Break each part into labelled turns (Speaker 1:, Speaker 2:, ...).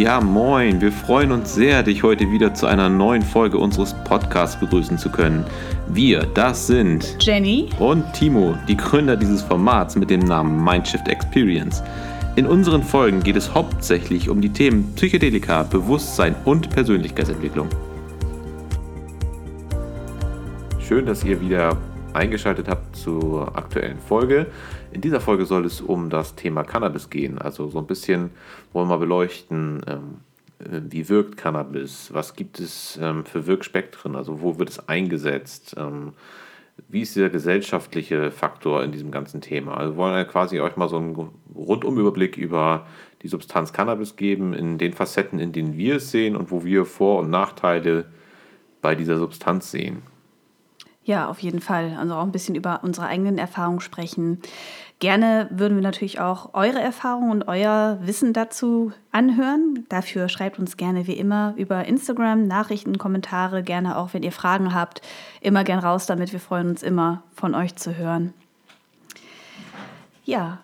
Speaker 1: Ja, moin. Wir freuen uns sehr, dich heute wieder zu einer neuen Folge unseres Podcasts begrüßen zu können. Wir, das sind
Speaker 2: Jenny
Speaker 1: und Timo, die Gründer dieses Formats mit dem Namen Mindshift Experience. In unseren Folgen geht es hauptsächlich um die Themen Psychedelika, Bewusstsein und Persönlichkeitsentwicklung. Schön, dass ihr wieder eingeschaltet habt zur aktuellen Folge. In dieser Folge soll es um das Thema Cannabis gehen. Also so ein bisschen wollen wir beleuchten, ähm, äh, wie wirkt Cannabis, was gibt es ähm, für Wirkspektren, also wo wird es eingesetzt, ähm, wie ist der gesellschaftliche Faktor in diesem ganzen Thema. Also wir wollen quasi euch mal so einen Rundumüberblick über die Substanz Cannabis geben, in den Facetten, in denen wir es sehen und wo wir Vor- und Nachteile bei dieser Substanz sehen.
Speaker 2: Ja, auf jeden Fall. Also auch ein bisschen über unsere eigenen Erfahrungen sprechen. Gerne würden wir natürlich auch eure Erfahrungen und euer Wissen dazu anhören. Dafür schreibt uns gerne wie immer über Instagram Nachrichten, Kommentare, gerne auch, wenn ihr Fragen habt, immer gern raus damit. Wir freuen uns immer, von euch zu hören. Ja,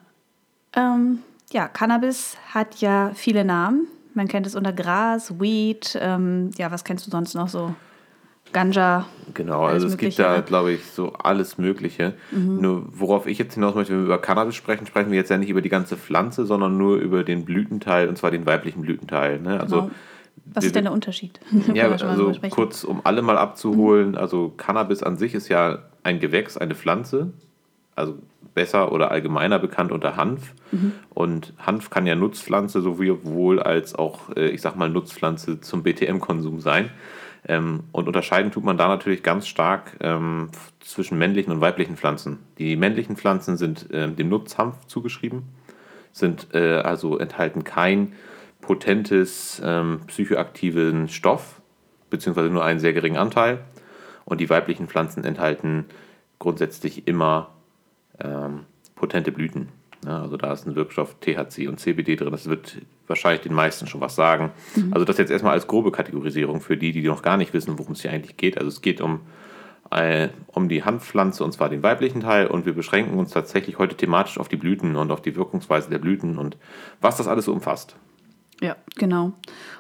Speaker 2: ähm, ja, Cannabis hat ja viele Namen. Man kennt es unter Gras, Weed. Ähm, ja, was kennst du sonst noch so? Ganja.
Speaker 1: Genau, also es gibt da, glaube ich, so alles Mögliche. Mhm. Nur worauf ich jetzt hinaus möchte, wenn wir über Cannabis sprechen, sprechen wir jetzt ja nicht über die ganze Pflanze, sondern nur über den Blütenteil, und zwar den weiblichen Blütenteil. Ne? Also,
Speaker 2: genau. Was ist denn der Unterschied?
Speaker 1: Ja, also kurz, um alle mal abzuholen, mhm. also Cannabis an sich ist ja ein Gewächs, eine Pflanze, also besser oder allgemeiner bekannt unter Hanf. Mhm. Und Hanf kann ja Nutzpflanze sowohl als auch, äh, ich sag mal, Nutzpflanze zum BTM-Konsum sein. Ähm, und unterscheiden tut man da natürlich ganz stark ähm, zwischen männlichen und weiblichen Pflanzen. Die männlichen Pflanzen sind äh, dem Nutzhanf zugeschrieben, sind äh, also enthalten kein potentes ähm, psychoaktiven Stoff, beziehungsweise nur einen sehr geringen Anteil. Und die weiblichen Pflanzen enthalten grundsätzlich immer ähm, potente Blüten. Ja, also da ist ein Wirkstoff THC und CBD drin. Das wird wahrscheinlich den meisten schon was sagen. Mhm. Also das jetzt erstmal als grobe Kategorisierung für die, die noch gar nicht wissen, worum es hier eigentlich geht. Also es geht um, äh, um die Hanfpflanze und zwar den weiblichen Teil und wir beschränken uns tatsächlich heute thematisch auf die Blüten und auf die Wirkungsweise der Blüten und was das alles so umfasst.
Speaker 2: Ja, genau. Und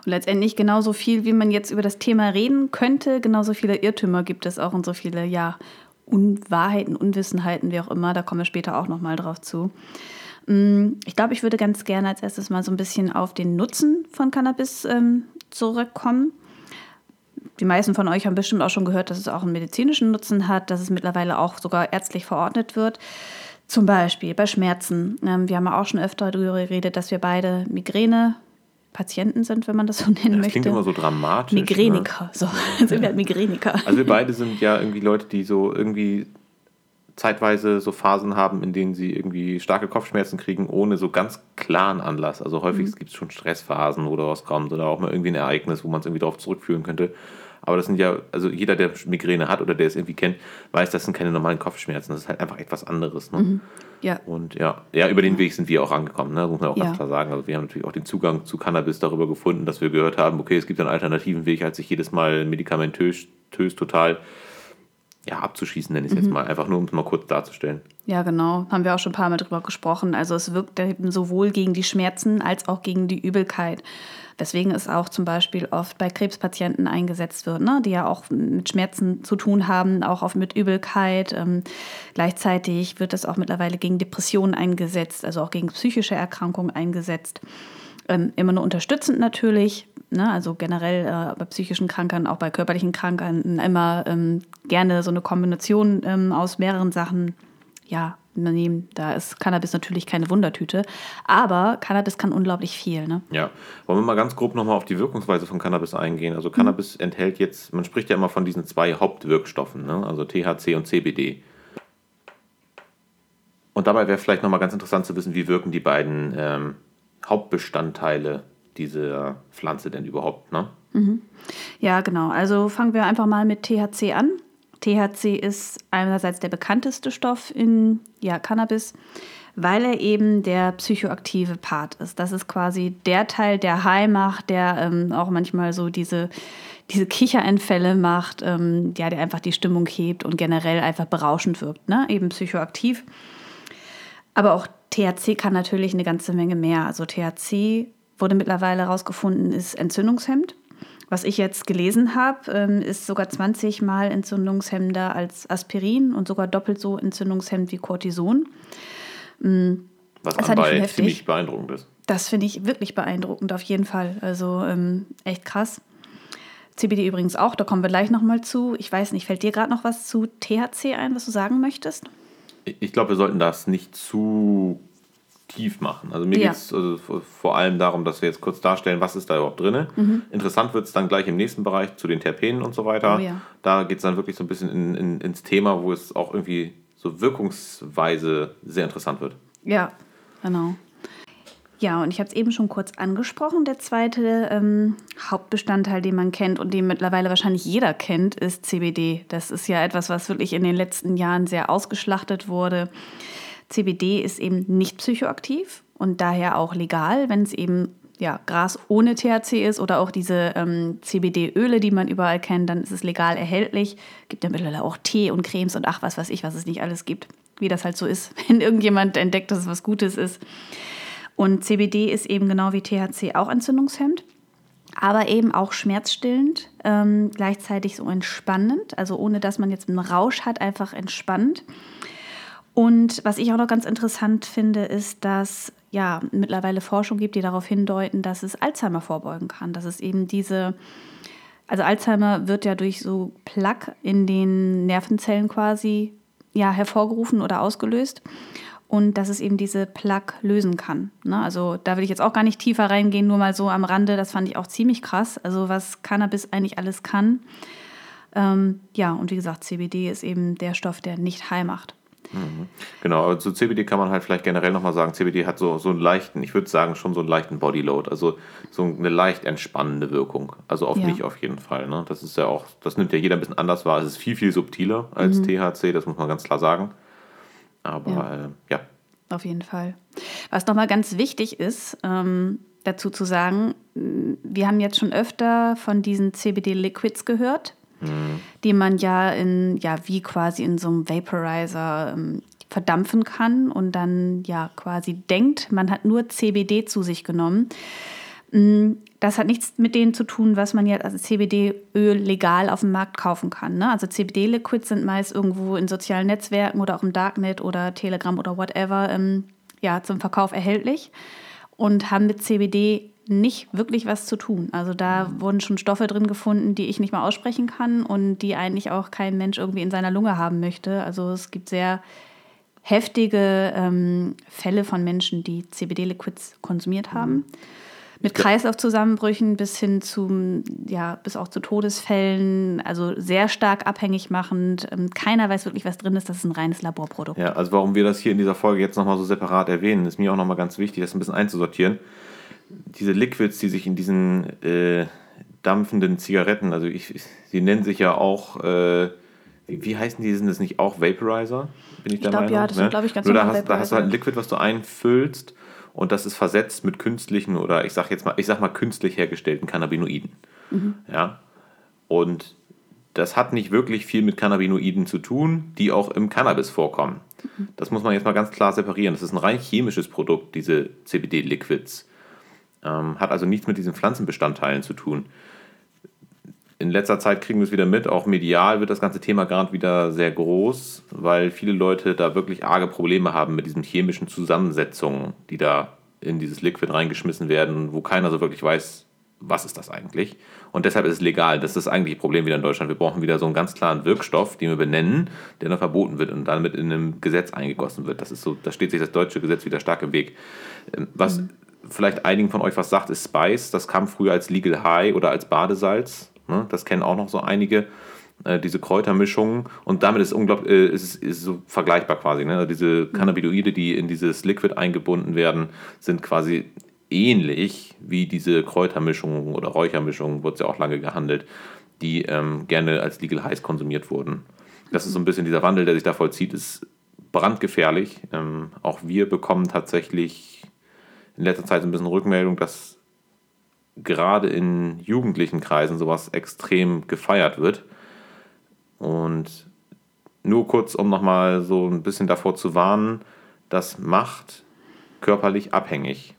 Speaker 2: letztendlich genauso viel, wie man jetzt über das Thema reden könnte, genauso viele Irrtümer gibt es auch und so viele, ja, Unwahrheiten, Unwissenheiten, wie auch immer. Da kommen wir später auch nochmal drauf zu. Mm, ich glaube, ich würde ganz gerne als erstes mal so ein bisschen auf den Nutzen von Cannabis ähm, zurückkommen. Die meisten von euch haben bestimmt auch schon gehört, dass es auch einen medizinischen Nutzen hat, dass es mittlerweile auch sogar ärztlich verordnet wird. Zum Beispiel bei Schmerzen. Ähm, wir haben ja auch schon öfter darüber geredet, dass wir beide Migräne Patienten sind, wenn man das so nennen das möchte. Das
Speaker 1: klingt immer so dramatisch.
Speaker 2: Migräniker, ne? so sind wir halt Migräniker.
Speaker 1: Also wir beide sind ja irgendwie Leute, die so irgendwie zeitweise so Phasen haben, in denen sie irgendwie starke Kopfschmerzen kriegen, ohne so ganz klaren Anlass. Also häufig mhm. gibt es schon Stressphasen, wo da was kommt oder auch mal irgendwie ein Ereignis, wo man es irgendwie darauf zurückführen könnte. Aber das sind ja, also jeder, der Migräne hat oder der es irgendwie kennt, weiß, das sind keine normalen Kopfschmerzen. Das ist halt einfach etwas anderes. Ne? Mhm. Ja. Und ja, ja, über den Weg sind wir auch angekommen, ne? muss man auch ja. ganz klar sagen. Also wir haben natürlich auch den Zugang zu Cannabis darüber gefunden, dass wir gehört haben, okay, es gibt einen alternativen Weg, als sich jedes Mal medikamentös total ja, abzuschießen, nenne ich es mhm. jetzt mal, einfach nur um es mal kurz darzustellen.
Speaker 2: Ja, genau. Haben wir auch schon ein paar Mal drüber gesprochen. Also es wirkt eben sowohl gegen die Schmerzen als auch gegen die Übelkeit. Weswegen es auch zum Beispiel oft bei Krebspatienten eingesetzt wird, ne? die ja auch mit Schmerzen zu tun haben, auch oft mit Übelkeit. Ähm, gleichzeitig wird es auch mittlerweile gegen Depressionen eingesetzt, also auch gegen psychische Erkrankungen eingesetzt. Ähm, immer nur unterstützend natürlich, ne? also generell äh, bei psychischen Krankheiten, auch bei körperlichen Krankheiten immer ähm, gerne so eine Kombination ähm, aus mehreren Sachen ja, nehmen. Da ist Cannabis natürlich keine Wundertüte, aber Cannabis kann unglaublich viel. Ne?
Speaker 1: Ja, wollen wir mal ganz grob nochmal auf die Wirkungsweise von Cannabis eingehen. Also Cannabis mhm. enthält jetzt, man spricht ja immer von diesen zwei Hauptwirkstoffen, ne? also THC und CBD. Und dabei wäre vielleicht nochmal ganz interessant zu wissen, wie wirken die beiden ähm, Hauptbestandteile dieser Pflanze denn überhaupt, ne?
Speaker 2: Mhm. Ja, genau. Also fangen wir einfach mal mit THC an. THC ist einerseits der bekannteste Stoff in ja, Cannabis, weil er eben der psychoaktive Part ist. Das ist quasi der Teil, der high macht, der ähm, auch manchmal so diese, diese Kichereinfälle macht, ähm, ja, der einfach die Stimmung hebt und generell einfach berauschend wirkt, ne? eben psychoaktiv. Aber auch THC kann natürlich eine ganze Menge mehr. Also THC wurde mittlerweile herausgefunden, ist entzündungshemmend. Was ich jetzt gelesen habe, ähm, ist sogar 20 Mal entzündungshemmender als Aspirin und sogar doppelt so entzündungshemmend wie Cortison.
Speaker 1: Mhm. Was dabei ziemlich beeindruckend ist.
Speaker 2: Das finde ich wirklich beeindruckend, auf jeden Fall. Also ähm, echt krass. CBD übrigens auch, da kommen wir gleich nochmal zu. Ich weiß nicht, fällt dir gerade noch was zu THC ein, was du sagen möchtest?
Speaker 1: Ich glaube, wir sollten das nicht zu tief machen. Also mir ja. geht es also vor allem darum, dass wir jetzt kurz darstellen, was ist da überhaupt drin. Mhm. Interessant wird es dann gleich im nächsten Bereich zu den Terpenen und so weiter. Oh, ja. Da geht es dann wirklich so ein bisschen in, in, ins Thema, wo es auch irgendwie so wirkungsweise sehr interessant wird.
Speaker 2: Ja, genau. Ja, und ich habe es eben schon kurz angesprochen. Der zweite ähm, Hauptbestandteil, den man kennt und den mittlerweile wahrscheinlich jeder kennt, ist CBD. Das ist ja etwas, was wirklich in den letzten Jahren sehr ausgeschlachtet wurde. CBD ist eben nicht psychoaktiv und daher auch legal, wenn es eben ja, Gras ohne THC ist oder auch diese ähm, CBD-Öle, die man überall kennt, dann ist es legal erhältlich. Gibt ja mittlerweile auch Tee und Cremes und ach, was weiß ich, was es nicht alles gibt. Wie das halt so ist, wenn irgendjemand entdeckt, dass es was Gutes ist. Und CBD ist eben genau wie THC auch entzündungshemmend, aber eben auch schmerzstillend, ähm, gleichzeitig so entspannend, also ohne dass man jetzt einen Rausch hat, einfach entspannend. Und was ich auch noch ganz interessant finde, ist, dass ja mittlerweile Forschung gibt, die darauf hindeuten, dass es Alzheimer vorbeugen kann. Dass es eben diese, also Alzheimer wird ja durch so Plaque in den Nervenzellen quasi ja hervorgerufen oder ausgelöst und dass es eben diese Plaque lösen kann. Ne? Also da will ich jetzt auch gar nicht tiefer reingehen, nur mal so am Rande. Das fand ich auch ziemlich krass. Also was Cannabis eigentlich alles kann. Ähm, ja, und wie gesagt, CBD ist eben der Stoff, der nicht heil macht.
Speaker 1: Mhm. Genau, aber zu CBD kann man halt vielleicht generell nochmal sagen, CBD hat so, so einen leichten, ich würde sagen schon so einen leichten Bodyload, also so eine leicht entspannende Wirkung. Also auf ja. mich auf jeden Fall. Ne? Das ist ja auch, das nimmt ja jeder ein bisschen anders wahr. Es ist viel, viel subtiler als mhm. THC, das muss man ganz klar sagen. Aber ja. Äh, ja.
Speaker 2: Auf jeden Fall. Was nochmal ganz wichtig ist, ähm, dazu zu sagen, wir haben jetzt schon öfter von diesen CBD-Liquids gehört mhm. die man ja in, ja, wie quasi in so einem Vaporizer ähm, verdampfen kann und dann ja quasi denkt, man hat nur CBD zu sich genommen. Mm, das hat nichts mit denen zu tun, was man jetzt als CBD-Öl legal auf dem Markt kaufen kann. Ne? Also CBD-Liquids sind meist irgendwo in sozialen Netzwerken oder auch im Darknet oder Telegram oder whatever ähm, ja, zum Verkauf erhältlich und haben mit CBD nicht wirklich was zu tun. Also da mhm. wurden schon Stoffe drin gefunden, die ich nicht mal aussprechen kann und die eigentlich auch kein Mensch irgendwie in seiner Lunge haben möchte. Also es gibt sehr heftige ähm, Fälle von Menschen, die CBD-Liquids konsumiert haben. Mhm. Mit Kreislaufzusammenbrüchen bis hin zum, ja, bis auch zu Todesfällen, also sehr stark abhängig machend. Ähm, keiner weiß wirklich, was drin ist. Das ist ein reines Laborprodukt.
Speaker 1: Ja, also warum wir das hier in dieser Folge jetzt nochmal so separat erwähnen, ist mir auch nochmal ganz wichtig, das ein bisschen einzusortieren diese Liquids, die sich in diesen äh, dampfenden Zigaretten, also ich, sie nennen sich ja auch, äh, wie, wie, heißen die, sind das nicht auch Vaporizer? Bin ich, ich der glaub, Meinung? Ja, das ne? sind, glaube ich, ganz Nur da hast, da hast du halt ein Liquid, was du einfüllst und das ist versetzt mit künstlichen oder ich sag jetzt mal, ich sag mal künstlich hergestellten Cannabinoiden. Mhm. Ja. Und das hat nicht wirklich viel mit Cannabinoiden zu tun, die auch im Cannabis vorkommen. Mhm. Das muss man jetzt mal ganz klar separieren. Das ist ein rein chemisches Produkt, diese CBD-Liquids. Ähm, hat also nichts mit diesen Pflanzenbestandteilen zu tun. In letzter Zeit kriegen wir es wieder mit, auch medial wird das ganze Thema gerade wieder sehr groß, weil viele Leute da wirklich arge Probleme haben mit diesen chemischen Zusammensetzungen, die da in dieses Liquid reingeschmissen werden, wo keiner so wirklich weiß, was ist das eigentlich. Und deshalb ist es legal. Das ist das eigentliche Problem wieder in Deutschland. Wir brauchen wieder so einen ganz klaren Wirkstoff, den wir benennen, der dann verboten wird und damit in einem Gesetz eingegossen wird. Das ist so, da steht sich das deutsche Gesetz wieder stark im Weg. Ähm, was mhm vielleicht einigen von euch was sagt, ist Spice. Das kam früher als Legal High oder als Badesalz. Ne? Das kennen auch noch so einige. Äh, diese Kräutermischungen und damit ist unglaublich, äh, ist, ist so vergleichbar quasi. Ne? Also diese Cannabinoide, die in dieses Liquid eingebunden werden, sind quasi ähnlich wie diese Kräutermischungen oder Räuchermischungen, wurde es ja auch lange gehandelt, die ähm, gerne als Legal Highs konsumiert wurden. Das ist so ein bisschen dieser Wandel, der sich da vollzieht, ist brandgefährlich. Ähm, auch wir bekommen tatsächlich in letzter Zeit so ein bisschen Rückmeldung, dass gerade in jugendlichen Kreisen sowas extrem gefeiert wird. Und nur kurz, um nochmal so ein bisschen davor zu warnen, das macht körperlich abhängig.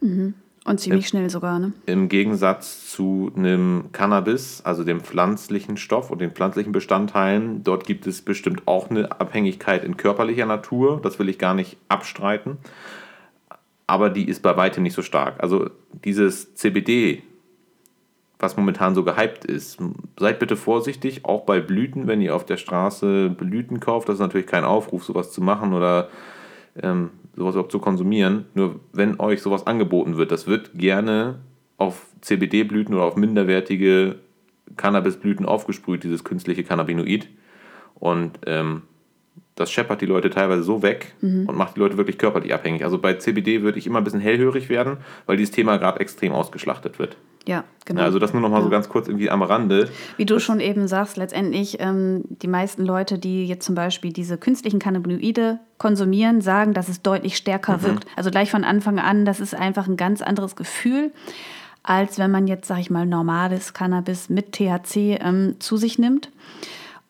Speaker 1: Mhm.
Speaker 2: Und ziemlich Im, schnell sogar, ne?
Speaker 1: Im Gegensatz zu einem Cannabis, also dem pflanzlichen Stoff und den pflanzlichen Bestandteilen, dort gibt es bestimmt auch eine Abhängigkeit in körperlicher Natur, das will ich gar nicht abstreiten, aber die ist bei weitem nicht so stark. Also dieses CBD, was momentan so gehypt ist, seid bitte vorsichtig, auch bei Blüten, wenn ihr auf der Straße Blüten kauft, das ist natürlich kein Aufruf, sowas zu machen oder ähm, sowas überhaupt zu konsumieren. Nur wenn euch sowas angeboten wird, das wird gerne auf CBD-Blüten oder auf minderwertige Cannabisblüten aufgesprüht, dieses künstliche Cannabinoid. Und ähm, das scheppert die Leute teilweise so weg mhm. und macht die Leute wirklich körperlich abhängig. Also bei CBD würde ich immer ein bisschen hellhörig werden, weil dieses Thema gerade extrem ausgeschlachtet wird.
Speaker 2: Ja, genau.
Speaker 1: Also das nur noch mal ja. so ganz kurz irgendwie am Rande.
Speaker 2: Wie du schon eben sagst, letztendlich ähm, die meisten Leute, die jetzt zum Beispiel diese künstlichen Cannabinoide konsumieren, sagen, dass es deutlich stärker mhm. wirkt. Also gleich von Anfang an, das ist einfach ein ganz anderes Gefühl, als wenn man jetzt, sag ich mal, normales Cannabis mit THC ähm, zu sich nimmt.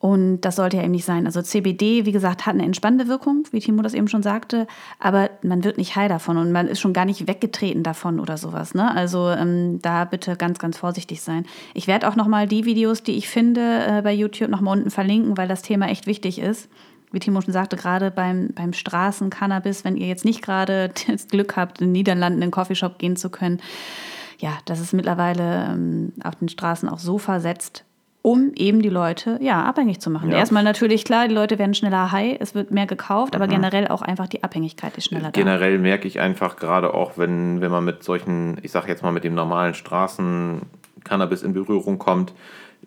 Speaker 2: Und das sollte ja eben nicht sein. Also CBD, wie gesagt, hat eine entspannende Wirkung, wie Timo das eben schon sagte, aber man wird nicht high davon und man ist schon gar nicht weggetreten davon oder sowas. Ne? Also ähm, da bitte ganz, ganz vorsichtig sein. Ich werde auch nochmal die Videos, die ich finde, äh, bei YouTube nochmal unten verlinken, weil das Thema echt wichtig ist. Wie Timo schon sagte, gerade beim, beim Straßencannabis, wenn ihr jetzt nicht gerade das Glück habt, in den Niederlanden in den Coffeeshop gehen zu können, ja, das ist mittlerweile ähm, auf den Straßen auch so versetzt, um eben die Leute ja abhängig zu machen. Ja. Erstmal natürlich klar, die Leute werden schneller high, es wird mehr gekauft, aber mhm. generell auch einfach die Abhängigkeit ist schneller
Speaker 1: generell da. Generell merke ich einfach gerade auch, wenn, wenn man mit solchen, ich sage jetzt mal mit dem normalen Straßen-Cannabis in Berührung kommt,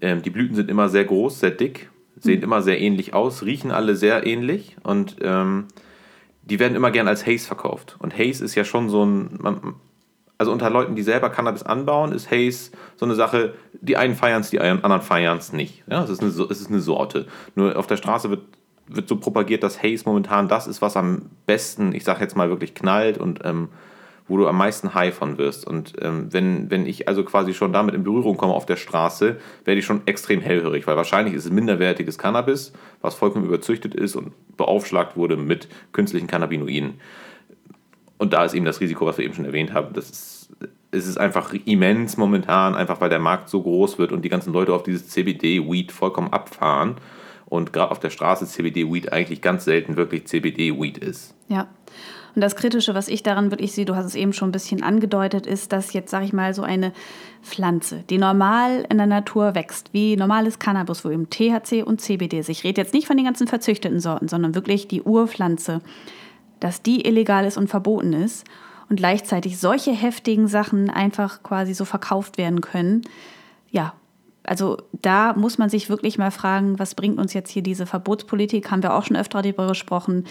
Speaker 1: ähm, die Blüten sind immer sehr groß, sehr dick, sehen mhm. immer sehr ähnlich aus, riechen alle sehr ähnlich und ähm, die werden immer gern als Haze verkauft. Und Haze ist ja schon so ein, man, also unter Leuten, die selber Cannabis anbauen, ist Haze so eine Sache, die einen feiern es, die anderen feiern es nicht. Ja, es, ist eine, es ist eine Sorte. Nur auf der Straße wird, wird so propagiert, dass Haze momentan das ist, was am besten, ich sag jetzt mal, wirklich knallt und ähm, wo du am meisten high von wirst. Und ähm, wenn, wenn ich also quasi schon damit in Berührung komme auf der Straße, werde ich schon extrem hellhörig, weil wahrscheinlich ist es minderwertiges Cannabis, was vollkommen überzüchtet ist und beaufschlagt wurde mit künstlichen Cannabinoiden. Und da ist eben das Risiko, was wir eben schon erwähnt haben. Das ist, es ist einfach immens momentan, einfach weil der Markt so groß wird und die ganzen Leute auf dieses CBD-Weed vollkommen abfahren. Und gerade auf der Straße CBD-Weed eigentlich ganz selten wirklich CBD-Weed ist.
Speaker 2: Ja. Und das Kritische, was ich daran wirklich sehe, du hast es eben schon ein bisschen angedeutet, ist, dass jetzt, sag ich mal, so eine Pflanze, die normal in der Natur wächst, wie normales Cannabis, wo eben THC und CBD ist. Ich rede jetzt nicht von den ganzen verzüchteten Sorten, sondern wirklich die Urpflanze dass die illegal ist und verboten ist und gleichzeitig solche heftigen Sachen einfach quasi so verkauft werden können. Ja, also da muss man sich wirklich mal fragen, was bringt uns jetzt hier diese Verbotspolitik? Haben wir auch schon öfter darüber gesprochen.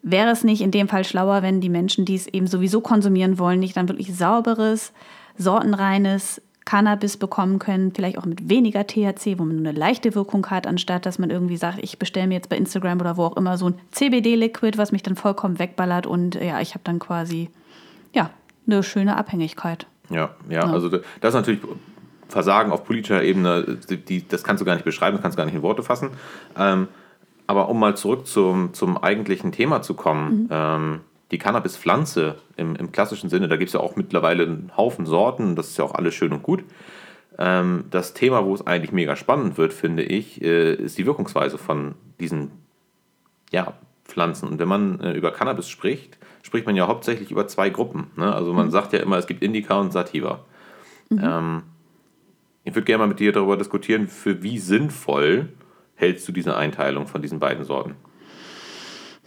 Speaker 2: Wäre es nicht in dem Fall schlauer, wenn die Menschen, die es eben sowieso konsumieren wollen, nicht dann wirklich sauberes, sortenreines, Cannabis bekommen können, vielleicht auch mit weniger THC, wo man nur eine leichte Wirkung hat, anstatt dass man irgendwie sagt, ich bestelle mir jetzt bei Instagram oder wo auch immer so ein CBD-Liquid, was mich dann vollkommen wegballert und ja, ich habe dann quasi ja, eine schöne Abhängigkeit.
Speaker 1: Ja, ja, ja, also das ist natürlich Versagen auf politischer Ebene, die, das kannst du gar nicht beschreiben, das kannst du gar nicht in Worte fassen. Ähm, aber um mal zurück zum, zum eigentlichen Thema zu kommen, mhm. ähm, die Cannabispflanze im, im klassischen Sinne, da gibt es ja auch mittlerweile einen Haufen Sorten, das ist ja auch alles schön und gut. Ähm, das Thema, wo es eigentlich mega spannend wird, finde ich, äh, ist die Wirkungsweise von diesen ja, Pflanzen. Und wenn man äh, über Cannabis spricht, spricht man ja hauptsächlich über zwei Gruppen. Ne? Also man mhm. sagt ja immer, es gibt Indica und Sativa. Mhm. Ähm, ich würde gerne mal mit dir darüber diskutieren, für wie sinnvoll hältst du diese Einteilung von diesen beiden Sorten?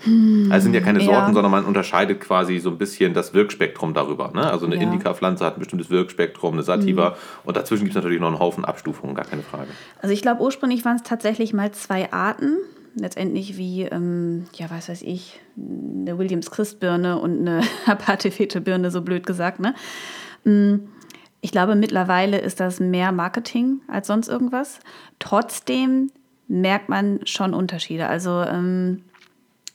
Speaker 1: Hm, also sind ja keine Sorten, ja. sondern man unterscheidet quasi so ein bisschen das Wirkspektrum darüber. Ne? Also eine ja. Indica-Pflanze hat ein bestimmtes Wirkspektrum, eine Sativa mhm. und dazwischen gibt es natürlich noch einen Haufen Abstufungen, gar keine Frage.
Speaker 2: Also ich glaube, ursprünglich waren es tatsächlich mal zwei Arten. Letztendlich wie, ähm, ja, was weiß ich, eine Williams-Christ-Birne und eine Apathe-Fete-Birne, so blöd gesagt. Ne? Hm, ich glaube, mittlerweile ist das mehr Marketing als sonst irgendwas. Trotzdem merkt man schon Unterschiede. Also ähm,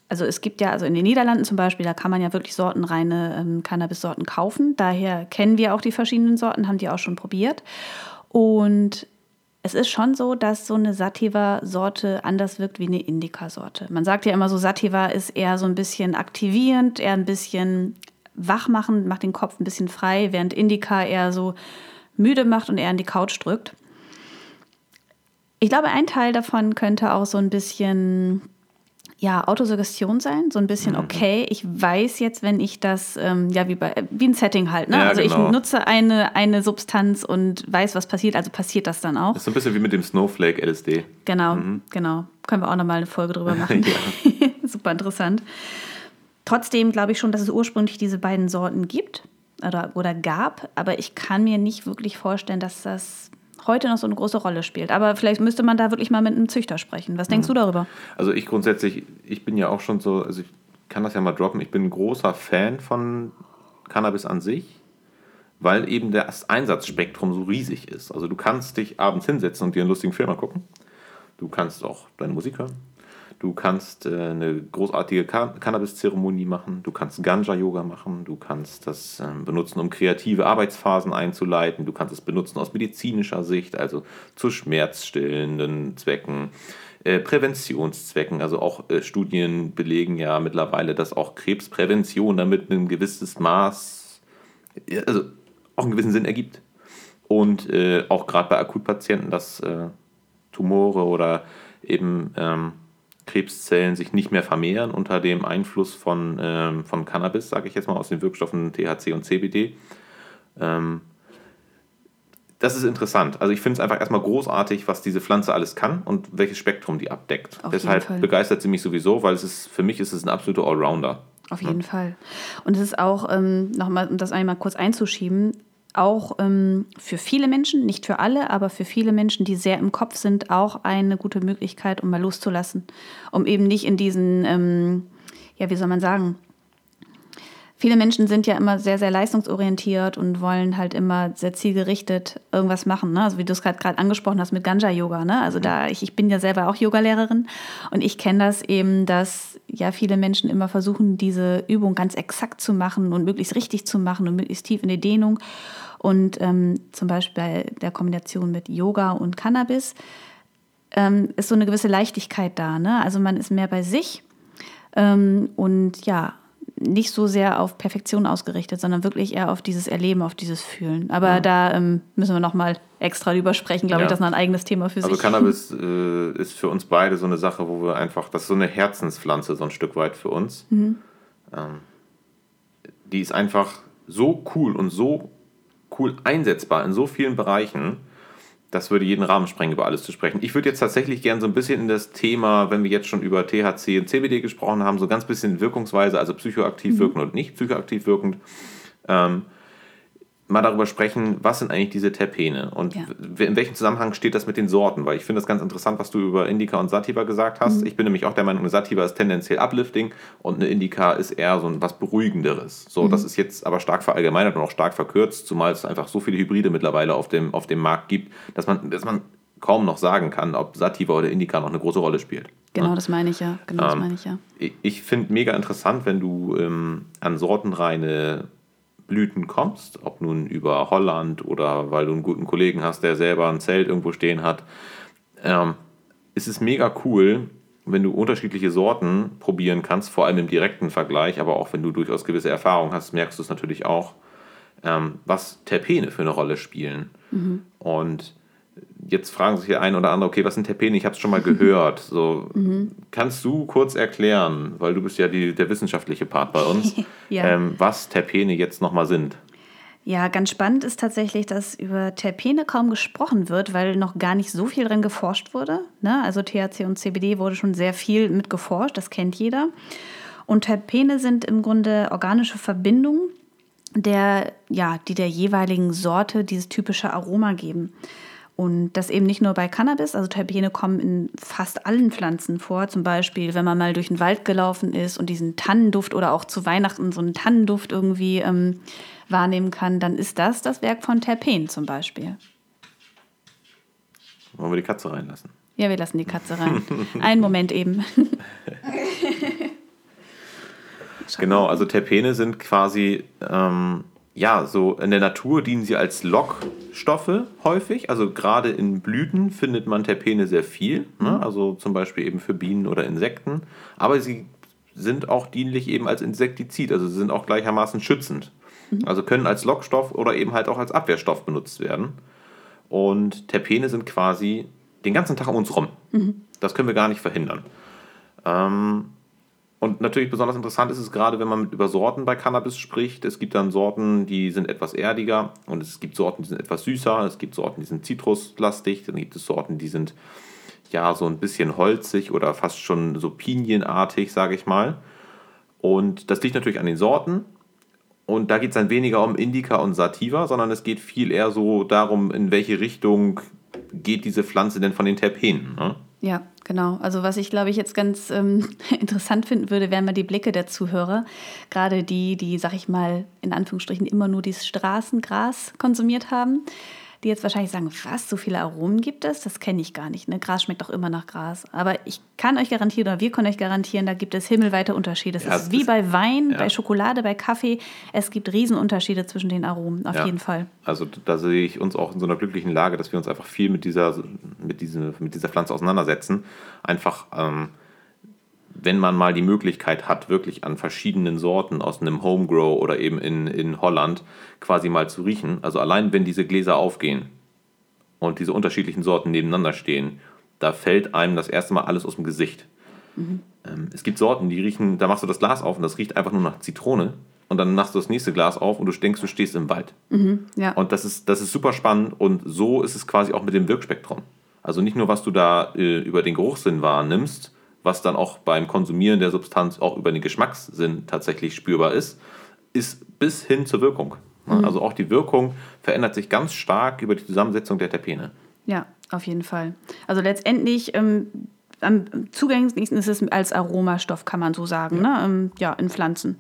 Speaker 2: also es gibt ja, also in den Niederlanden zum Beispiel, da kann man ja wirklich sortenreine ähm, Cannabis-Sorten kaufen. Daher kennen wir auch die verschiedenen Sorten, haben die auch schon probiert. Und es ist schon so, dass so eine Sativa-Sorte anders wirkt wie eine Indica-Sorte. Man sagt ja immer so, Sativa ist eher so ein bisschen aktivierend, eher ein bisschen wach machen, macht den Kopf ein bisschen frei, während Indica eher so müde macht und eher an die Couch drückt. Ich glaube, ein Teil davon könnte auch so ein bisschen ja, Autosuggestion sein, so ein bisschen, mhm. okay, ich weiß jetzt, wenn ich das, ähm, ja, wie, bei, wie ein Setting halt, ne? Ja, also genau. ich nutze eine, eine Substanz und weiß, was passiert, also passiert das dann auch.
Speaker 1: Das ist so ein bisschen wie mit dem Snowflake LSD.
Speaker 2: Genau, mhm. genau. Können wir auch nochmal eine Folge drüber machen. Super interessant. Trotzdem glaube ich schon, dass es ursprünglich diese beiden Sorten gibt oder, oder gab, aber ich kann mir nicht wirklich vorstellen, dass das heute noch so eine große Rolle spielt. Aber vielleicht müsste man da wirklich mal mit einem Züchter sprechen. Was denkst mhm. du darüber?
Speaker 1: Also ich grundsätzlich, ich bin ja auch schon so, also ich kann das ja mal droppen, ich bin ein großer Fan von Cannabis an sich, weil eben das Einsatzspektrum so riesig ist. Also du kannst dich abends hinsetzen und dir einen lustigen Film angucken. Du kannst auch deine Musik hören. Du kannst äh, eine großartige Cannabis-Zeremonie machen, du kannst Ganja-Yoga machen, du kannst das äh, benutzen, um kreative Arbeitsphasen einzuleiten, du kannst es benutzen aus medizinischer Sicht, also zu schmerzstillenden Zwecken, äh, Präventionszwecken. Also auch äh, Studien belegen ja mittlerweile, dass auch Krebsprävention damit ein gewisses Maß, also auch einen gewissen Sinn ergibt. Und äh, auch gerade bei Akutpatienten, dass äh, Tumore oder eben ähm, Krebszellen sich nicht mehr vermehren unter dem Einfluss von, ähm, von Cannabis, sage ich jetzt mal, aus den Wirkstoffen THC und CBD. Ähm, das ist interessant. Also ich finde es einfach erstmal großartig, was diese Pflanze alles kann und welches Spektrum die abdeckt. Auf Deshalb begeistert sie mich sowieso, weil es ist, für mich ist es ein absoluter Allrounder.
Speaker 2: Auf jeden ja. Fall. Und es ist auch, ähm, nochmal, um das einmal kurz einzuschieben, auch ähm, für viele Menschen, nicht für alle, aber für viele Menschen, die sehr im Kopf sind, auch eine gute Möglichkeit, um mal loszulassen. Um eben nicht in diesen, ähm, ja, wie soll man sagen, viele Menschen sind ja immer sehr, sehr leistungsorientiert und wollen halt immer sehr zielgerichtet irgendwas machen. Ne? Also wie du es gerade angesprochen hast mit Ganja-Yoga. Ne? Also da, ich, ich bin ja selber auch Yogalehrerin und ich kenne das eben, dass ja viele Menschen immer versuchen, diese Übung ganz exakt zu machen und möglichst richtig zu machen und möglichst tief in die Dehnung. Und ähm, zum Beispiel bei der Kombination mit Yoga und Cannabis ähm, ist so eine gewisse Leichtigkeit da. Ne? Also man ist mehr bei sich ähm, und ja, nicht so sehr auf Perfektion ausgerichtet, sondern wirklich eher auf dieses Erleben, auf dieses Fühlen. Aber ja. da ähm, müssen wir nochmal extra drüber sprechen, glaube ja. ich, das ist ein eigenes Thema für
Speaker 1: also sich. Also Cannabis äh, ist für uns beide so eine Sache, wo wir einfach, das ist so eine Herzenspflanze, so ein Stück weit für uns. Mhm. Ähm, die ist einfach so cool und so cool einsetzbar in so vielen Bereichen das würde jeden Rahmen sprengen, über alles zu sprechen. Ich würde jetzt tatsächlich gerne so ein bisschen in das Thema, wenn wir jetzt schon über THC und CBD gesprochen haben, so ganz bisschen Wirkungsweise, also psychoaktiv mhm. wirkend und nicht psychoaktiv wirkend, ähm, mal darüber sprechen, was sind eigentlich diese Terpene und ja. in welchem Zusammenhang steht das mit den Sorten, weil ich finde das ganz interessant, was du über Indica und Sativa gesagt hast. Mhm. Ich bin nämlich auch der Meinung, eine Sativa ist tendenziell uplifting und eine Indica ist eher so ein was Beruhigenderes. So, mhm. das ist jetzt aber stark verallgemeinert und auch stark verkürzt, zumal es einfach so viele Hybride mittlerweile auf dem, auf dem Markt gibt, dass man, dass man kaum noch sagen kann, ob Sativa oder Indica noch eine große Rolle spielt.
Speaker 2: Genau, das meine ich ja. Genau, ähm, das meine ich ja.
Speaker 1: Ich, ich finde mega interessant, wenn du ähm, an sortenreine Blüten kommst, ob nun über Holland oder weil du einen guten Kollegen hast, der selber ein Zelt irgendwo stehen hat, ähm, ist es mega cool, wenn du unterschiedliche Sorten probieren kannst, vor allem im direkten Vergleich, aber auch wenn du durchaus gewisse Erfahrung hast, merkst du es natürlich auch, ähm, was Terpene für eine Rolle spielen. Mhm. Und jetzt fragen sich der ein oder andere, okay, was sind Terpene? Ich habe es schon mal gehört. So, mhm. Kannst du kurz erklären, weil du bist ja die, der wissenschaftliche Part bei uns, ja. ähm, was Terpene jetzt nochmal sind?
Speaker 2: Ja, ganz spannend ist tatsächlich, dass über Terpene kaum gesprochen wird, weil noch gar nicht so viel drin geforscht wurde. Ne? Also THC und CBD wurde schon sehr viel mit geforscht, das kennt jeder. Und Terpene sind im Grunde organische Verbindungen, der, ja, die der jeweiligen Sorte dieses typische Aroma geben. Und das eben nicht nur bei Cannabis, also Terpene kommen in fast allen Pflanzen vor. Zum Beispiel, wenn man mal durch den Wald gelaufen ist und diesen Tannenduft oder auch zu Weihnachten so einen Tannenduft irgendwie ähm, wahrnehmen kann, dann ist das das Werk von Terpen zum Beispiel.
Speaker 1: Wollen wir die Katze reinlassen?
Speaker 2: Ja, wir lassen die Katze rein. Einen Moment eben.
Speaker 1: genau, also Terpene sind quasi ähm, ja, so in der Natur dienen sie als Lockstoffe häufig. Also gerade in Blüten findet man Terpene sehr viel. Ne? Mhm. Also zum Beispiel eben für Bienen oder Insekten. Aber sie sind auch dienlich eben als Insektizid, also sie sind auch gleichermaßen schützend. Mhm. Also können als Lockstoff oder eben halt auch als Abwehrstoff benutzt werden. Und Terpene sind quasi den ganzen Tag um uns rum. Mhm. Das können wir gar nicht verhindern. Ähm, und natürlich besonders interessant ist es gerade, wenn man über Sorten bei Cannabis spricht. Es gibt dann Sorten, die sind etwas erdiger und es gibt Sorten, die sind etwas süßer. Es gibt Sorten, die sind zitruslastig. Dann gibt es Sorten, die sind ja so ein bisschen holzig oder fast schon so pinienartig, sage ich mal. Und das liegt natürlich an den Sorten. Und da geht es dann weniger um Indica und Sativa, sondern es geht viel eher so darum, in welche Richtung geht diese Pflanze denn von den Terpenen. Ne?
Speaker 2: Ja, genau. Also was ich, glaube ich, jetzt ganz ähm, interessant finden würde, wären mal die Blicke der Zuhörer. Gerade die, die, sag ich mal, in Anführungsstrichen immer nur dieses Straßengras konsumiert haben die jetzt wahrscheinlich sagen, was, so viele Aromen gibt es? Das kenne ich gar nicht. Ne? Gras schmeckt doch immer nach Gras. Aber ich kann euch garantieren, oder wir können euch garantieren, da gibt es himmelweite Unterschiede. Es ja, ist wie bei Wein, ja. bei Schokolade, bei Kaffee. Es gibt Riesenunterschiede zwischen den Aromen, auf ja. jeden Fall.
Speaker 1: Also da sehe ich uns auch in so einer glücklichen Lage, dass wir uns einfach viel mit dieser, mit diese, mit dieser Pflanze auseinandersetzen. Einfach... Ähm, wenn man mal die Möglichkeit hat, wirklich an verschiedenen Sorten aus einem Homegrow oder eben in, in Holland quasi mal zu riechen, also allein wenn diese Gläser aufgehen und diese unterschiedlichen Sorten nebeneinander stehen, da fällt einem das erste Mal alles aus dem Gesicht. Mhm. Ähm, es gibt Sorten, die riechen, da machst du das Glas auf und das riecht einfach nur nach Zitrone und dann machst du das nächste Glas auf und du denkst, du stehst im Wald. Mhm, ja. Und das ist, das ist super spannend und so ist es quasi auch mit dem Wirkspektrum. Also nicht nur, was du da äh, über den Geruchssinn wahrnimmst, was dann auch beim Konsumieren der Substanz auch über den Geschmackssinn tatsächlich spürbar ist, ist bis hin zur Wirkung. Mhm. Also auch die Wirkung verändert sich ganz stark über die Zusammensetzung der Terpene.
Speaker 2: Ja, auf jeden Fall. Also letztendlich ähm, am zugänglichsten ist es als Aromastoff, kann man so sagen, ja, ne? ähm, ja in Pflanzen.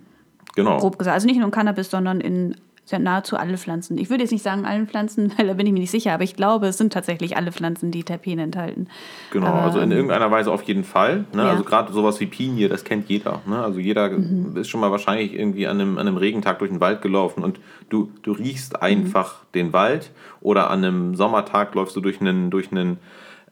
Speaker 2: Genau. Grob gesagt. Also nicht nur in Cannabis, sondern in sind nahezu alle Pflanzen. Ich würde jetzt nicht sagen allen Pflanzen, weil da bin ich mir nicht sicher, aber ich glaube, es sind tatsächlich alle Pflanzen, die Terpene enthalten.
Speaker 1: Genau, ähm, also in irgendeiner Weise auf jeden Fall. Ne? Ja. Also gerade sowas wie Pinie, das kennt jeder. Ne? Also jeder mhm. ist schon mal wahrscheinlich irgendwie an einem, an einem Regentag durch den Wald gelaufen und du, du riechst einfach mhm. den Wald oder an einem Sommertag läufst du durch einen, durch einen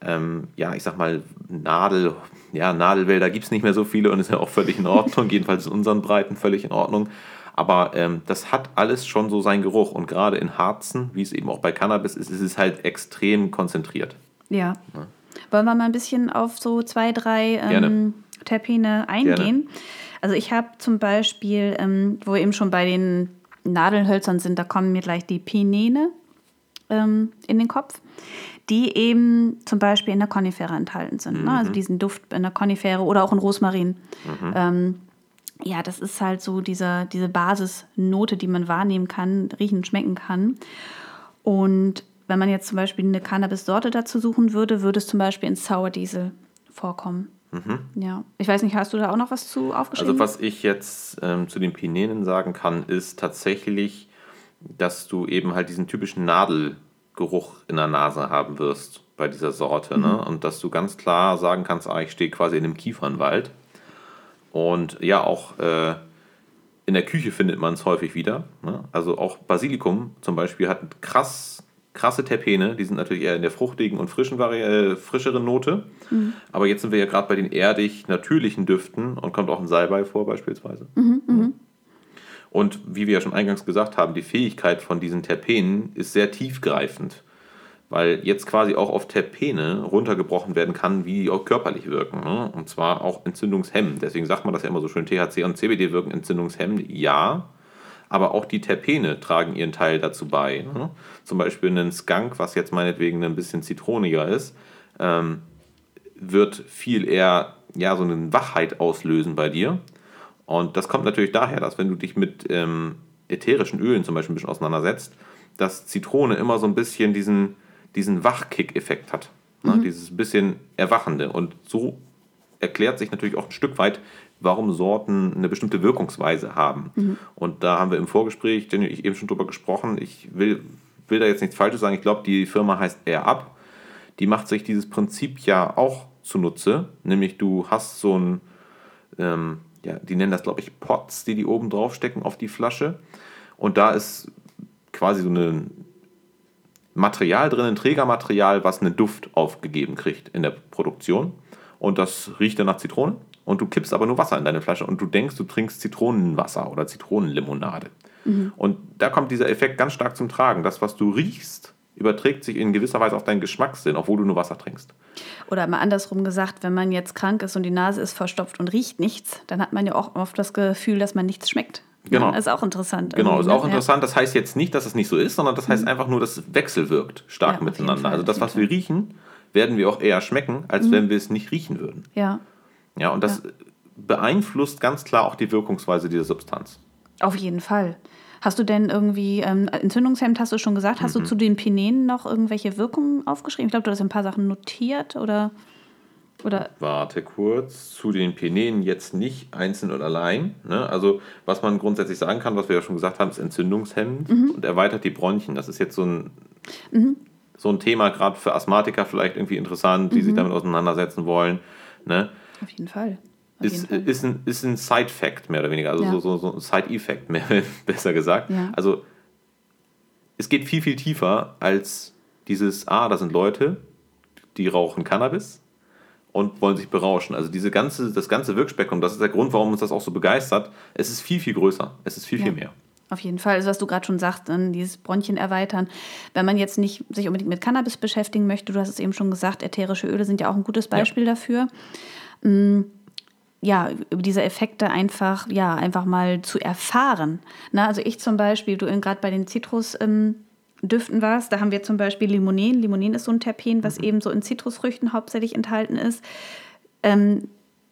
Speaker 1: ähm, ja, ich sag mal, Nadel, ja, Nadelwälder gibt es nicht mehr so viele und ist ja auch völlig in Ordnung, jedenfalls in unseren Breiten völlig in Ordnung. Aber ähm, das hat alles schon so seinen Geruch. Und gerade in Harzen, wie es eben auch bei Cannabis ist, ist es halt extrem konzentriert.
Speaker 2: Ja. ja. Wollen wir mal ein bisschen auf so zwei, drei ähm, Terpene eingehen? Gerne. Also ich habe zum Beispiel, ähm, wo wir eben schon bei den Nadelhölzern sind, da kommen mir gleich die Pinene ähm, in den Kopf, die eben zum Beispiel in der Konifere enthalten sind. Mhm. Ne? Also mhm. diesen Duft in der Konifere oder auch in Rosmarin. Mhm. Ja, das ist halt so diese, diese Basisnote, die man wahrnehmen kann, riechen, schmecken kann. Und wenn man jetzt zum Beispiel eine Cannabis-Sorte dazu suchen würde, würde es zum Beispiel in Sour Diesel vorkommen. Mhm. Ja, ich weiß nicht, hast du da auch noch was zu aufgeschrieben?
Speaker 1: Also was ich jetzt ähm, zu den Pinenen sagen kann, ist tatsächlich, dass du eben halt diesen typischen Nadelgeruch in der Nase haben wirst bei dieser Sorte. Ne? Mhm. Ne? Und dass du ganz klar sagen kannst, ah, ich stehe quasi in einem Kiefernwald. Und ja, auch äh, in der Küche findet man es häufig wieder. Ne? Also auch Basilikum zum Beispiel hat krass, krasse Terpene. Die sind natürlich eher in der fruchtigen und frischen Vari äh, frischeren Note. Mhm. Aber jetzt sind wir ja gerade bei den erdig natürlichen Düften und kommt auch ein Salbei vor beispielsweise. Mhm, mhm. Und wie wir ja schon eingangs gesagt haben, die Fähigkeit von diesen Terpenen ist sehr tiefgreifend weil jetzt quasi auch auf Terpene runtergebrochen werden kann, wie die auch körperlich wirken. Ne? Und zwar auch entzündungshemmend. Deswegen sagt man das ja immer so schön, THC und CBD wirken entzündungshemmend, ja, aber auch die Terpene tragen ihren Teil dazu bei. Ne? Zum Beispiel ein Skunk, was jetzt meinetwegen ein bisschen zitroniger ist, ähm, wird viel eher ja, so eine Wachheit auslösen bei dir. Und das kommt natürlich daher, dass wenn du dich mit ähm, ätherischen Ölen zum Beispiel ein bisschen auseinandersetzt, dass Zitrone immer so ein bisschen diesen diesen Wachkick-Effekt hat. Ne? Mhm. Dieses bisschen Erwachende. Und so erklärt sich natürlich auch ein Stück weit, warum Sorten eine bestimmte Wirkungsweise haben. Mhm. Und da haben wir im Vorgespräch, den ich eben schon drüber gesprochen, ich will, will da jetzt nichts Falsches sagen, ich glaube, die Firma heißt Air Up. Die macht sich dieses Prinzip ja auch zunutze, nämlich du hast so ein, ähm, ja, die nennen das, glaube ich, Pots, die die oben draufstecken auf die Flasche. Und da ist quasi so eine Material drin, ein Trägermaterial, was einen Duft aufgegeben kriegt in der Produktion. Und das riecht dann nach Zitrone und du kippst aber nur Wasser in deine Flasche und du denkst, du trinkst Zitronenwasser oder Zitronenlimonade. Mhm. Und da kommt dieser Effekt ganz stark zum Tragen. Das, was du riechst, überträgt sich in gewisser Weise auf deinen Geschmackssinn, obwohl du nur Wasser trinkst.
Speaker 2: Oder mal andersrum gesagt, wenn man jetzt krank ist und die Nase ist verstopft und riecht nichts, dann hat man ja auch oft das Gefühl, dass man nichts schmeckt. Genau. Ja, ist auch interessant.
Speaker 1: Genau, ist auch ne? interessant. Das heißt jetzt nicht, dass es nicht so ist, sondern das heißt mhm. einfach nur, dass es wechselwirkt stark ja, miteinander. Also das, was wir riechen, werden wir auch eher schmecken, als mhm. wenn wir es nicht riechen würden.
Speaker 2: Ja.
Speaker 1: Ja, und das ja. beeinflusst ganz klar auch die Wirkungsweise dieser Substanz.
Speaker 2: Auf jeden Fall. Hast du denn irgendwie, ähm, Entzündungshemd hast du schon gesagt, hast mhm. du zu den Pinenen noch irgendwelche Wirkungen aufgeschrieben? Ich glaube, du hast ein paar Sachen notiert oder, oder?
Speaker 1: Warte kurz, zu den Pinenen jetzt nicht einzeln und allein. Ne? Also was man grundsätzlich sagen kann, was wir ja schon gesagt haben, ist entzündungshemmend mhm. und erweitert die Bronchien. Das ist jetzt so ein, mhm. so ein Thema, gerade für Asthmatiker vielleicht irgendwie interessant, die sich mhm. damit auseinandersetzen wollen. Ne?
Speaker 2: Auf jeden Fall
Speaker 1: ist, ist, ein, ist ein Side-Fact mehr oder weniger, also ja. so, so, so ein Side-Effekt, besser gesagt. Ja. Also es geht viel, viel tiefer als dieses, ah, da sind Leute, die rauchen Cannabis und wollen sich berauschen. Also diese ganze, das ganze Wirkspektrum, das ist der Grund, warum uns das auch so begeistert. Es ist viel, viel größer. Es ist viel, ja. viel mehr.
Speaker 2: Auf jeden Fall, also was du gerade schon sagst, dieses Bronchien erweitern. Wenn man jetzt nicht sich unbedingt mit Cannabis beschäftigen möchte, du hast es eben schon gesagt, ätherische Öle sind ja auch ein gutes Beispiel ja. dafür. Mm, ja, über diese Effekte einfach, ja, einfach mal zu erfahren. Na, also ich zum Beispiel, du gerade bei den Zitrusdüften ähm, warst, da haben wir zum Beispiel Limonen. Limonen ist so ein Terpen, was mhm. eben so in Zitrusfrüchten hauptsächlich enthalten ist. Ähm,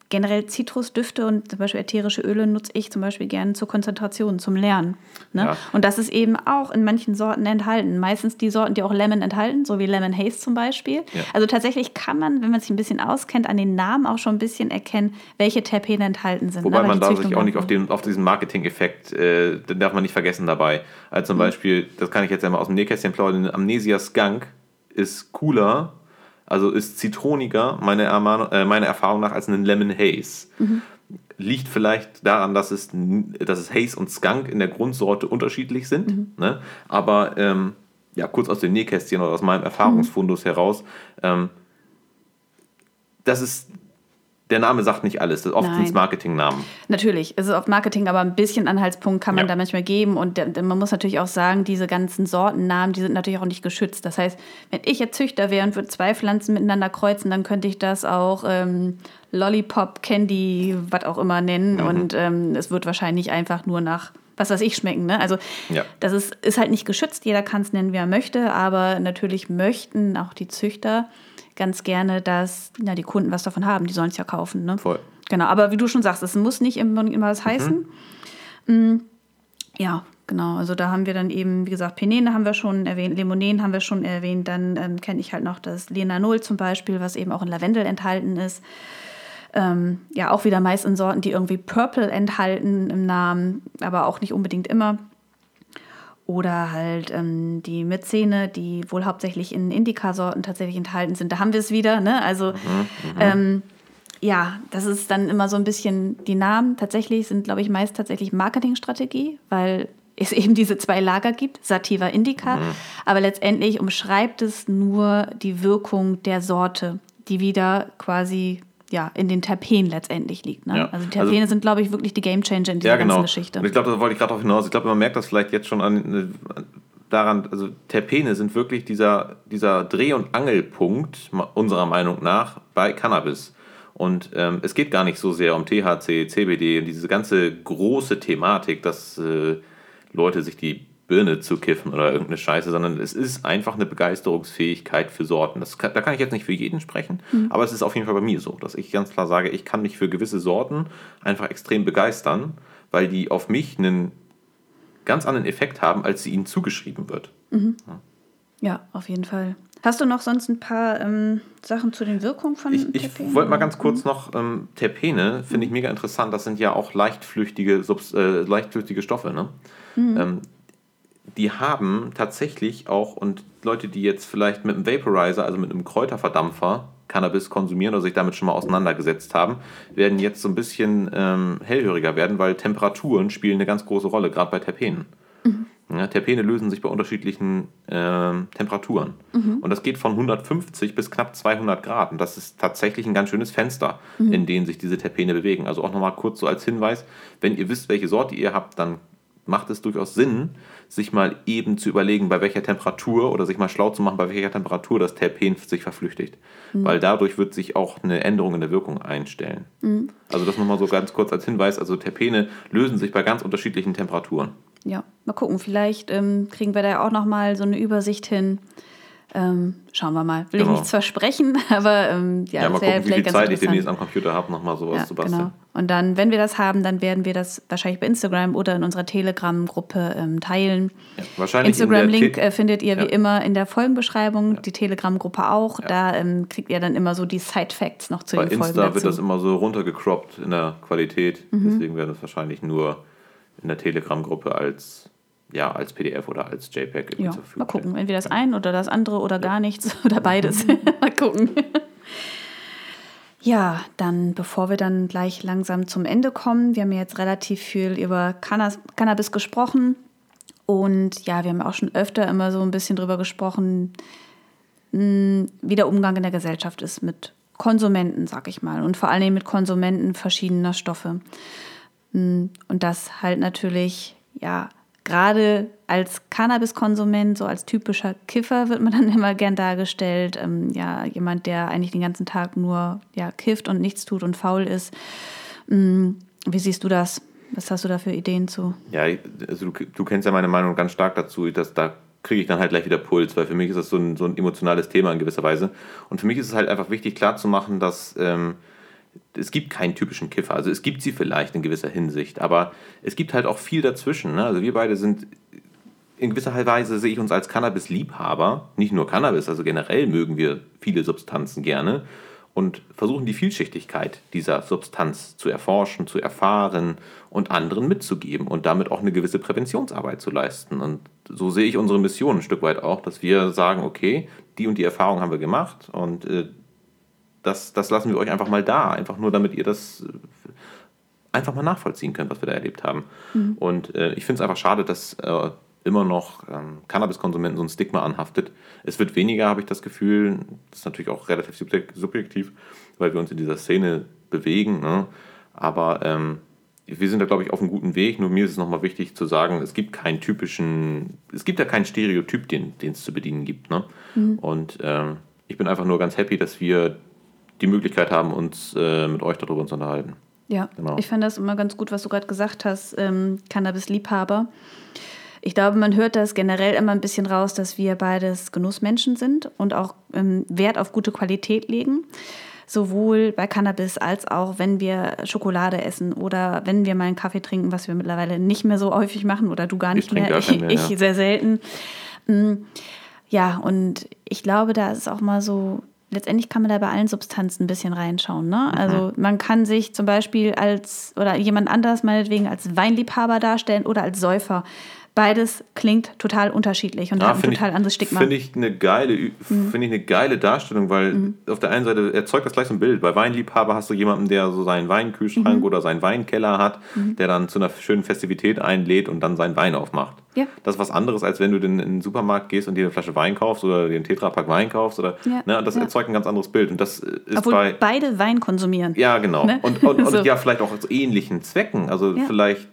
Speaker 2: generell Zitrusdüfte und zum Beispiel ätherische Öle nutze ich zum Beispiel gerne zur Konzentration, zum Lernen. Ne? Ja. Und das ist eben auch in manchen Sorten enthalten. Meistens die Sorten, die auch Lemon enthalten, so wie Lemon Haze zum Beispiel. Ja. Also tatsächlich kann man, wenn man sich ein bisschen auskennt, an den Namen auch schon ein bisschen erkennen, welche Terpene enthalten sind.
Speaker 1: Wobei ne? man da sich auch nicht auf, den, auf diesen Marketing-Effekt, äh, den darf man nicht vergessen dabei. Also zum mhm. Beispiel, das kann ich jetzt einmal aus dem Nähkästchen plaudern, Amnesia Skunk ist cooler also ist zitroniger, meine, äh, meine Erfahrung nach, als ein Lemon Haze. Mhm. Liegt vielleicht daran, dass es, dass es Haze und Skunk in der Grundsorte unterschiedlich sind. Mhm. Ne? Aber ähm, ja, kurz aus dem Nähkästchen oder aus meinem Erfahrungsfundus mhm. heraus, ähm, das ist der Name sagt nicht alles. Das ist oft sind Marketingnamen.
Speaker 2: Natürlich, es ist oft Marketing, aber ein bisschen Anhaltspunkt kann man ja. da manchmal geben. Und man muss natürlich auch sagen, diese ganzen Sortennamen, die sind natürlich auch nicht geschützt. Das heißt, wenn ich jetzt Züchter wäre und würde zwei Pflanzen miteinander kreuzen, dann könnte ich das auch ähm, Lollipop, Candy, was auch immer nennen. Mhm. Und ähm, es wird wahrscheinlich einfach nur nach was weiß ich schmecken. Ne? Also ja. das ist, ist halt nicht geschützt. Jeder kann es nennen, wie er möchte. Aber natürlich möchten auch die Züchter ganz gerne, dass ja, die Kunden was davon haben. Die sollen es ja kaufen. Ne?
Speaker 1: Voll.
Speaker 2: Genau, aber wie du schon sagst, es muss nicht immer, immer was heißen. Mhm. Ja, genau. Also da haben wir dann eben, wie gesagt, Penene haben wir schon erwähnt, Limonen haben wir schon erwähnt. Dann ähm, kenne ich halt noch das Lenanol zum Beispiel, was eben auch in Lavendel enthalten ist. Ähm, ja, auch wieder meist in Sorten, die irgendwie Purple enthalten im Namen, aber auch nicht unbedingt immer. Oder halt ähm, die Myzene, die wohl hauptsächlich in Indica-Sorten tatsächlich enthalten sind. Da haben wir es wieder. Ne? Also mhm, mhm, ähm, ja, das ist dann immer so ein bisschen, die Namen tatsächlich sind, glaube ich, meist tatsächlich Marketingstrategie, weil es eben diese zwei Lager gibt, Sativa, Indica. Mhm. Aber letztendlich umschreibt es nur die Wirkung der Sorte, die wieder quasi ja, in den Terpenen letztendlich liegt. Ne? Ja. Also die Terpene also, sind, glaube ich, wirklich die Gamechanger in dieser ja, genau. ganzen Geschichte.
Speaker 1: Und ich glaube, da wollte ich gerade auch hinaus. Ich glaube, man merkt das vielleicht jetzt schon an, äh, daran, also Terpene sind wirklich dieser, dieser Dreh- und Angelpunkt, unserer Meinung nach, bei Cannabis. Und ähm, es geht gar nicht so sehr um THC, CBD, diese ganze große Thematik, dass äh, Leute sich die Birne zu kiffen oder irgendeine Scheiße, sondern es ist einfach eine Begeisterungsfähigkeit für Sorten. Das kann, da kann ich jetzt nicht für jeden sprechen, mhm. aber es ist auf jeden Fall bei mir so, dass ich ganz klar sage, ich kann mich für gewisse Sorten einfach extrem begeistern, weil die auf mich einen ganz anderen Effekt haben, als sie ihnen zugeschrieben wird.
Speaker 2: Mhm. Ja. ja. auf jeden Fall. Hast du noch sonst ein paar ähm, Sachen zu den Wirkungen von
Speaker 1: ich? Ich wollte mal ganz kurz mhm. noch, ähm, Terpene finde ich mega interessant, das sind ja auch leichtflüchtige, Subs äh, leichtflüchtige Stoffe. Ne? Mhm. Ähm, die haben tatsächlich auch, und Leute, die jetzt vielleicht mit einem Vaporizer, also mit einem Kräuterverdampfer, Cannabis konsumieren oder sich damit schon mal auseinandergesetzt haben, werden jetzt so ein bisschen ähm, hellhöriger werden, weil Temperaturen spielen eine ganz große Rolle, gerade bei Terpenen. Mhm. Ja, Terpene lösen sich bei unterschiedlichen äh, Temperaturen. Mhm. Und das geht von 150 bis knapp 200 Grad. Und das ist tatsächlich ein ganz schönes Fenster, mhm. in dem sich diese Terpene bewegen. Also auch nochmal kurz so als Hinweis, wenn ihr wisst, welche Sorte ihr habt, dann macht es durchaus Sinn, sich mal eben zu überlegen, bei welcher Temperatur oder sich mal schlau zu machen, bei welcher Temperatur das Terpen sich verflüchtigt. Mhm. Weil dadurch wird sich auch eine Änderung in der Wirkung einstellen. Mhm. Also das nochmal so ganz kurz als Hinweis. Also Terpene lösen sich bei ganz unterschiedlichen Temperaturen.
Speaker 2: Ja, mal gucken. Vielleicht ähm, kriegen wir da auch nochmal so eine Übersicht hin. Ähm, schauen wir mal. Will genau. ich nichts versprechen, aber ähm, ja,
Speaker 1: ja mal gucken, wie viel Zeit ich demnächst am Computer habe, nochmal sowas ja, zu basteln. Genau.
Speaker 2: Und dann, wenn wir das haben, dann werden wir das wahrscheinlich bei Instagram oder in unserer Telegram-Gruppe ähm, teilen. Ja, wahrscheinlich Instagram-Link äh, findet ihr wie immer in der Folgenbeschreibung, die Telegram-Gruppe auch. Da ähm, kriegt ihr dann immer so die Side-Facts noch zu
Speaker 1: bei den Folgen Insta dazu. wird das immer so runtergecroppt in der Qualität. Mhm. Deswegen werden es wahrscheinlich nur in der Telegram-Gruppe als, ja, als PDF oder als JPEG
Speaker 2: ja, Mal gucken, entweder das eine oder das andere oder gar nichts oder beides. mal gucken. Ja, dann bevor wir dann gleich langsam zum Ende kommen, wir haben ja jetzt relativ viel über Cannabis gesprochen. Und ja, wir haben auch schon öfter immer so ein bisschen drüber gesprochen, hm, wie der Umgang in der Gesellschaft ist mit Konsumenten, sag ich mal, und vor allem mit Konsumenten verschiedener Stoffe. Hm, und das halt natürlich, ja, gerade als Cannabiskonsument, so als typischer Kiffer wird man dann immer gern dargestellt. Ähm, ja, jemand, der eigentlich den ganzen Tag nur ja, kifft und nichts tut und faul ist. Ähm, wie siehst du das? Was hast du da für Ideen zu?
Speaker 1: Ja, also du, du kennst ja meine Meinung ganz stark dazu, dass da kriege ich dann halt gleich wieder Puls, weil für mich ist das so ein, so ein emotionales Thema in gewisser Weise. Und für mich ist es halt einfach wichtig klarzumachen, dass ähm, es gibt keinen typischen Kiffer. Also es gibt sie vielleicht in gewisser Hinsicht, aber es gibt halt auch viel dazwischen. Ne? Also wir beide sind in gewisser Weise sehe ich uns als Cannabis-Liebhaber, nicht nur Cannabis, also generell mögen wir viele Substanzen gerne und versuchen die Vielschichtigkeit dieser Substanz zu erforschen, zu erfahren und anderen mitzugeben und damit auch eine gewisse Präventionsarbeit zu leisten. Und so sehe ich unsere Mission ein Stück weit auch, dass wir sagen, okay, die und die Erfahrung haben wir gemacht und äh, das, das lassen wir euch einfach mal da, einfach nur damit ihr das äh, einfach mal nachvollziehen könnt, was wir da erlebt haben. Mhm. Und äh, ich finde es einfach schade, dass äh, immer noch ähm, Cannabiskonsumenten so ein Stigma anhaftet. Es wird weniger, habe ich das Gefühl. Das ist natürlich auch relativ subjektiv, weil wir uns in dieser Szene bewegen. Ne? Aber ähm, wir sind da, glaube ich, auf einem guten Weg. Nur mir ist es nochmal wichtig zu sagen, es gibt keinen typischen, es gibt ja keinen Stereotyp, den, den es zu bedienen gibt. Ne? Mhm. Und ähm, ich bin einfach nur ganz happy, dass wir die Möglichkeit haben, uns äh, mit euch darüber zu unterhalten.
Speaker 2: Ja, genau. ich fand das immer ganz gut, was du gerade gesagt hast, ähm, Cannabis-Liebhaber. Ich glaube, man hört das generell immer ein bisschen raus, dass wir beides Genussmenschen sind und auch ähm, Wert auf gute Qualität legen. Sowohl bei Cannabis als auch, wenn wir Schokolade essen oder wenn wir mal einen Kaffee trinken, was wir mittlerweile nicht mehr so häufig machen oder du gar nicht ich mehr, gar ich, mehr, ich ja. sehr selten. Mm, ja, und ich glaube, da ist auch mal so letztendlich kann man da bei allen Substanzen ein bisschen reinschauen. Ne? Mhm. Also man kann sich zum Beispiel als oder jemand anders meinetwegen als Weinliebhaber darstellen oder als Säufer. Beides klingt total unterschiedlich und ja, hat ein total
Speaker 1: ich,
Speaker 2: anderes Stigma.
Speaker 1: Finde ich, eine geile, mhm. Find ich eine geile Darstellung, weil mhm. auf der einen Seite erzeugt das gleich so ein Bild. Bei Weinliebhaber hast du jemanden, der so seinen Weinkühlschrank mhm. oder seinen Weinkeller hat, mhm. der dann zu einer schönen Festivität einlädt und dann seinen Wein aufmacht. Ja. Das ist was anderes, als wenn du in den Supermarkt gehst und dir eine Flasche Wein kaufst oder einen Tetrapack Wein kaufst. Oder, ja. ne, das ja. erzeugt ein ganz anderes Bild. Und das ist
Speaker 2: Obwohl bei, beide Wein konsumieren.
Speaker 1: Ja, genau. Ne? Und, und, so. und, ja, vielleicht auch zu ähnlichen Zwecken. Also vielleicht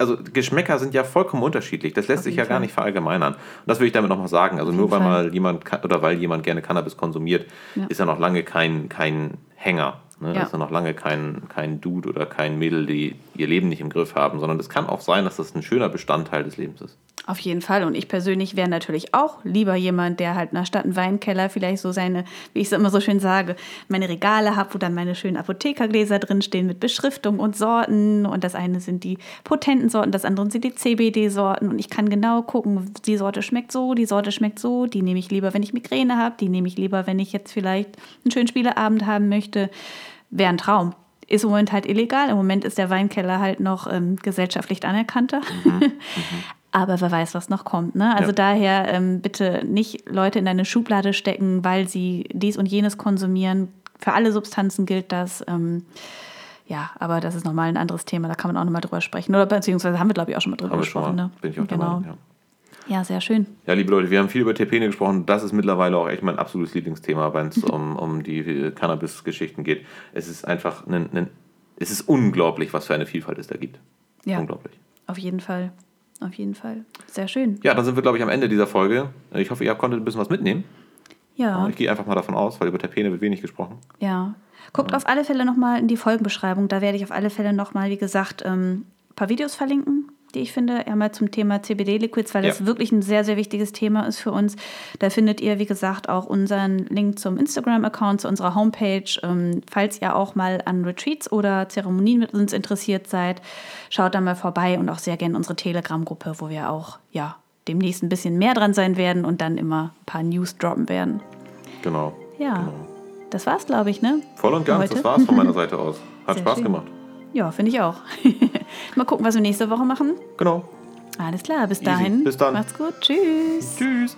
Speaker 1: also Geschmäcker sind ja vollkommen unterschiedlich. Das lässt sich ja Fall. gar nicht verallgemeinern. Und das will ich damit nochmal sagen. Also nur weil Fall. mal jemand oder weil jemand gerne Cannabis konsumiert, ja. ist ja noch lange kein, kein Hänger. Ne? Ja. ist ja noch lange kein, kein Dude oder kein Mädel, die ihr Leben nicht im Griff haben, sondern es kann auch sein, dass das ein schöner Bestandteil des Lebens ist.
Speaker 2: Auf jeden Fall. Und ich persönlich wäre natürlich auch lieber jemand, der halt nach Stadt einen Weinkeller vielleicht so seine, wie ich es immer so schön sage, meine Regale habe, wo dann meine schönen Apothekergläser drinstehen mit Beschriftung und Sorten. Und das eine sind die potenten Sorten, das andere sind die CBD-Sorten. Und ich kann genau gucken, die Sorte schmeckt so, die Sorte schmeckt so. Die nehme ich lieber, wenn ich Migräne habe. Die nehme ich lieber, wenn ich jetzt vielleicht einen schönen Spieleabend haben möchte. Wäre ein Traum ist im Moment halt illegal. Im Moment ist der Weinkeller halt noch ähm, gesellschaftlich anerkannter. Mhm. Mhm. Aber wer weiß, was noch kommt. Ne? Also ja. daher ähm, bitte nicht Leute in eine Schublade stecken, weil sie dies und jenes konsumieren. Für alle Substanzen gilt das. Ähm, Ja, aber das ist nochmal ein anderes Thema, da kann man auch nochmal drüber sprechen. Oder beziehungsweise haben wir, glaube ich, auch schon mal drüber
Speaker 1: schon
Speaker 2: gesprochen.
Speaker 1: mal.
Speaker 2: Ne?
Speaker 1: Bin ich auch
Speaker 2: genau.
Speaker 1: Meinung, ja.
Speaker 2: Ja, sehr schön.
Speaker 1: Ja, liebe Leute, wir haben viel über Terpene gesprochen. Das ist mittlerweile auch echt mein absolutes Lieblingsthema, wenn es um, um die äh, Cannabis-Geschichten geht. Es ist einfach ein, ein, es ist unglaublich, was für eine Vielfalt es da gibt.
Speaker 2: Ja.
Speaker 1: Unglaublich.
Speaker 2: Auf jeden Fall. Auf jeden Fall. Sehr schön.
Speaker 1: Ja, dann sind wir, glaube ich, am Ende dieser Folge. Ich hoffe, ihr konntet ein bisschen was mitnehmen.
Speaker 2: Ja,
Speaker 1: Ich gehe einfach mal davon aus, weil über Terpene wird wenig gesprochen.
Speaker 2: ja. Guckt auf alle Fälle nochmal in die Folgenbeschreibung. Da werde ich auf alle Fälle nochmal, wie gesagt, ähm, ein paar Videos verlinken, die ich finde. Einmal zum Thema CBD-Liquids, weil
Speaker 1: Ja.
Speaker 2: das wirklich ein sehr, sehr wichtiges Thema ist für uns. Da findet ihr, wie gesagt, auch unseren Link zum Instagram-Account, zu unserer Homepage. Ähm, falls ihr auch mal an Retreats oder Zeremonien mit uns interessiert seid, schaut da mal vorbei und auch sehr gerne unsere Telegram-Gruppe, wo wir auch, ja, demnächst ein bisschen mehr dran sein werden und dann immer ein paar News droppen werden.
Speaker 1: Genau.
Speaker 2: Ja,
Speaker 1: Genau.
Speaker 2: das war's, glaube ich, ne?
Speaker 1: Voll und ganz,
Speaker 2: Heute?
Speaker 1: das war's von meiner Seite aus. Hat
Speaker 2: Sehr
Speaker 1: Spaß
Speaker 2: schön.
Speaker 1: gemacht.
Speaker 2: Ja, finde ich auch. Mal gucken, was wir nächste Woche machen.
Speaker 1: Genau.
Speaker 2: Alles klar, bis
Speaker 1: Easy.
Speaker 2: dahin.
Speaker 1: Bis dann.
Speaker 2: Macht's gut. Tschüss.
Speaker 1: Tschüss.